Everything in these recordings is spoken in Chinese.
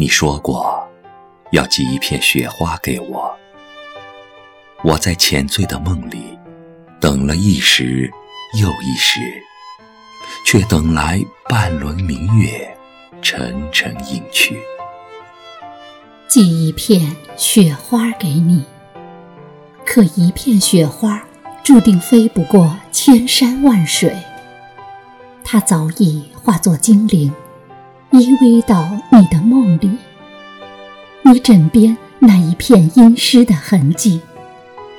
你说过要寄一片雪花给我，我在浅醉的梦里等了一时又一时，却等来半轮明月沉沉隐去。寄一片雪花给你，可一片雪花注定飞不过千山万水，它早已化作精灵。依偎到你的梦里，你枕边那一片阴湿的痕迹，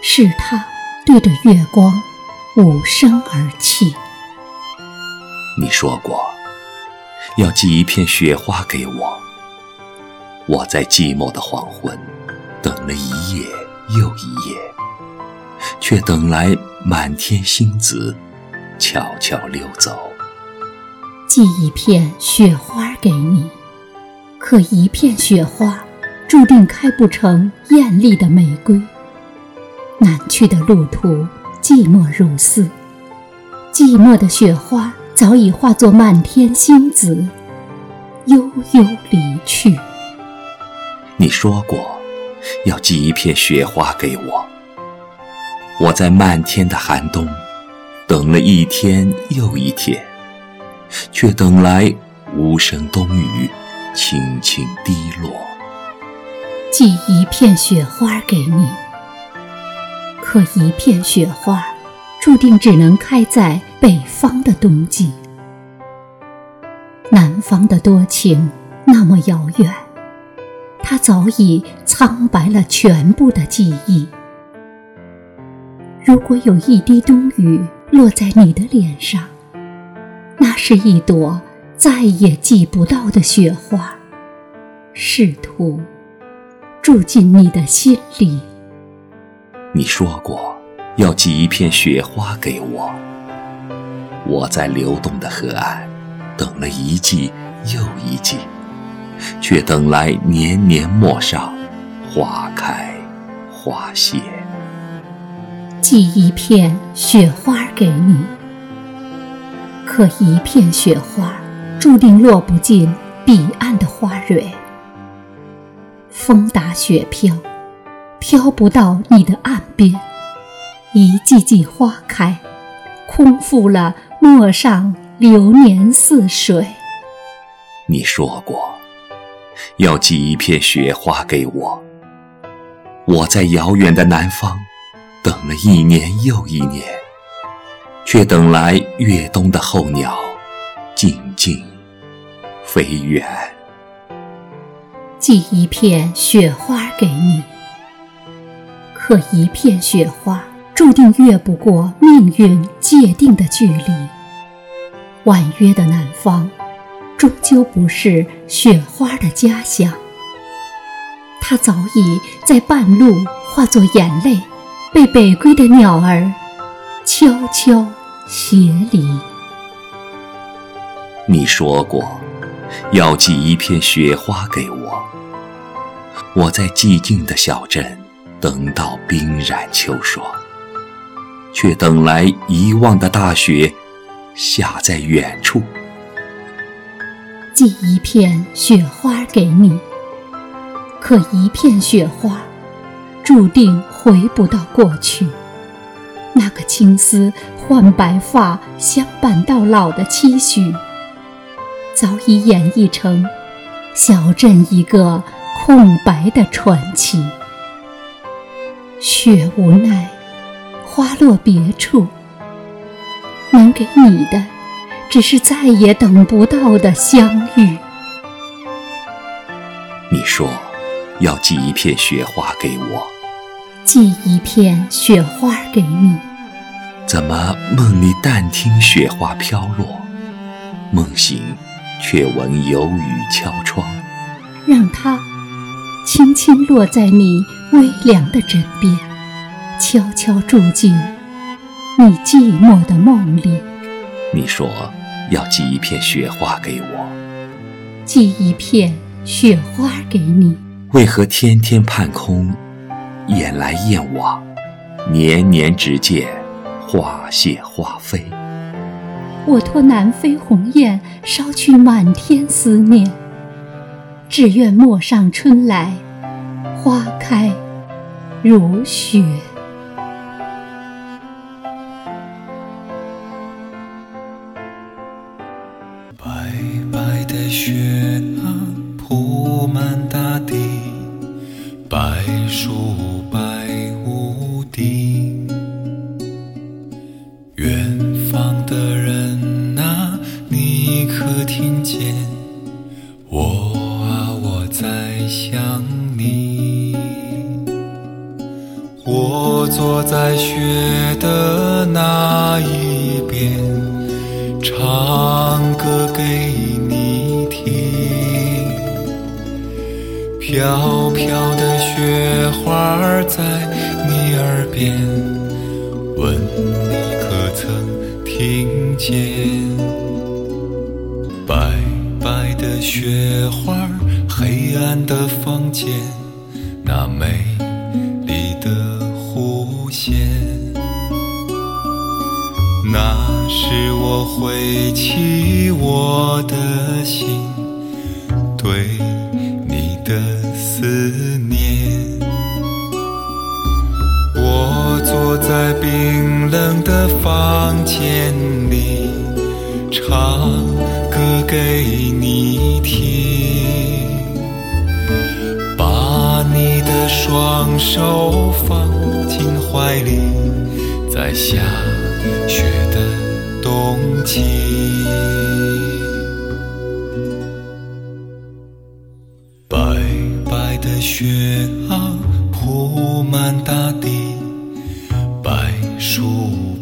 是他对着月光无声而泣。你说过要寄一片雪花给我，我在寂寞的黄昏等了一夜又一夜，却等来满天星子悄悄溜走。寄一片雪花给你，可一片雪花注定开不成艳丽的玫瑰。南去的路途寂寞如斯，寂寞的雪花早已化作漫天星子，悠悠离去。你说过要寄一片雪花给我，我在漫天的寒冬等了一天又一天。却等来无声冬雨，轻轻滴落。寄一片雪花给你，可一片雪花注定只能开在北方的冬季。南方的多情那么遥远，它早已苍白了全部的记忆。如果有一滴冬雨落在你的脸上，那是一朵再也寄不到的雪花，试图住进你的心里。你说过要寄一片雪花给我，我在流动的河岸等了一季又一季，却等来年年陌上花开花谢。寄一片雪花给你。可一片雪花，注定落不进彼岸的花蕊。风打雪飘，飘不到你的岸边。一季季花开，空负了陌上流年似水。你说过，要寄一片雪花给我。我在遥远的南方，等了一年又一年。却等来越冬的候鸟，静静飞远。寄一片雪花给你，可一片雪花注定越不过命运界定的距离。婉约的南方，终究不是雪花的家乡。它早已在半路化作眼泪，被北归的鸟儿悄悄。鞋里，你说过要寄一片雪花给我。我在寂静的小镇等到冰染秋霜，却等来遗忘的大雪下在远处。寄一片雪花给你，可一片雪花注定回不到过去。那个青丝换白发相伴到老的期许，早已演绎成小镇一个空白的传奇。雪无奈，花落别处，能给你的，只是再也等不到的相遇。你说要寄一片雪花给我。寄一片雪花给你，怎么梦里但听雪花飘落，梦醒却闻有雨敲窗？让它轻轻落在你微凉的枕边，悄悄住进你寂寞的梦里。你说要寄一片雪花给我，寄一片雪花给你，为何天天盼空？雁来雁往，年年只见花谢花飞。我托南飞鸿雁捎去满天思念，只愿陌上春来，花开如雪。坐在雪的那一边，唱歌给你听。飘飘的雪花在你耳边，问你可曾听见？白白的雪花，黑暗的房间，那美那是我挥起我的心，对你的思念。我坐在冰冷的房间里，唱歌给你听，把你的双手放进怀里，在想雪的冬季。白白的雪啊，铺满大地，白树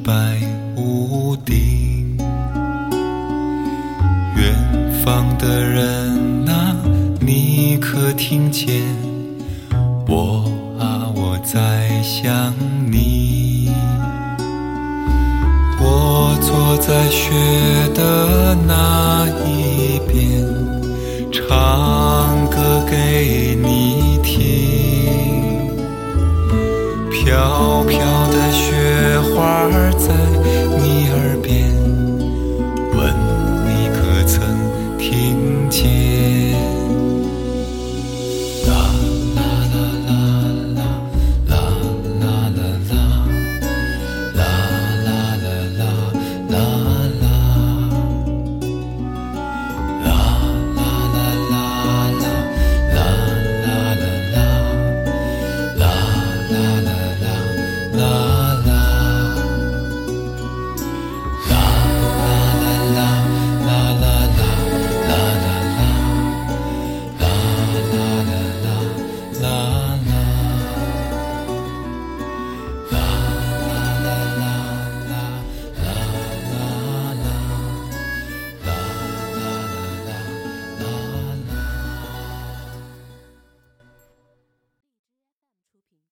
白屋顶。远方的人啊，你可听见？在雪的那一边唱歌给你听飘飘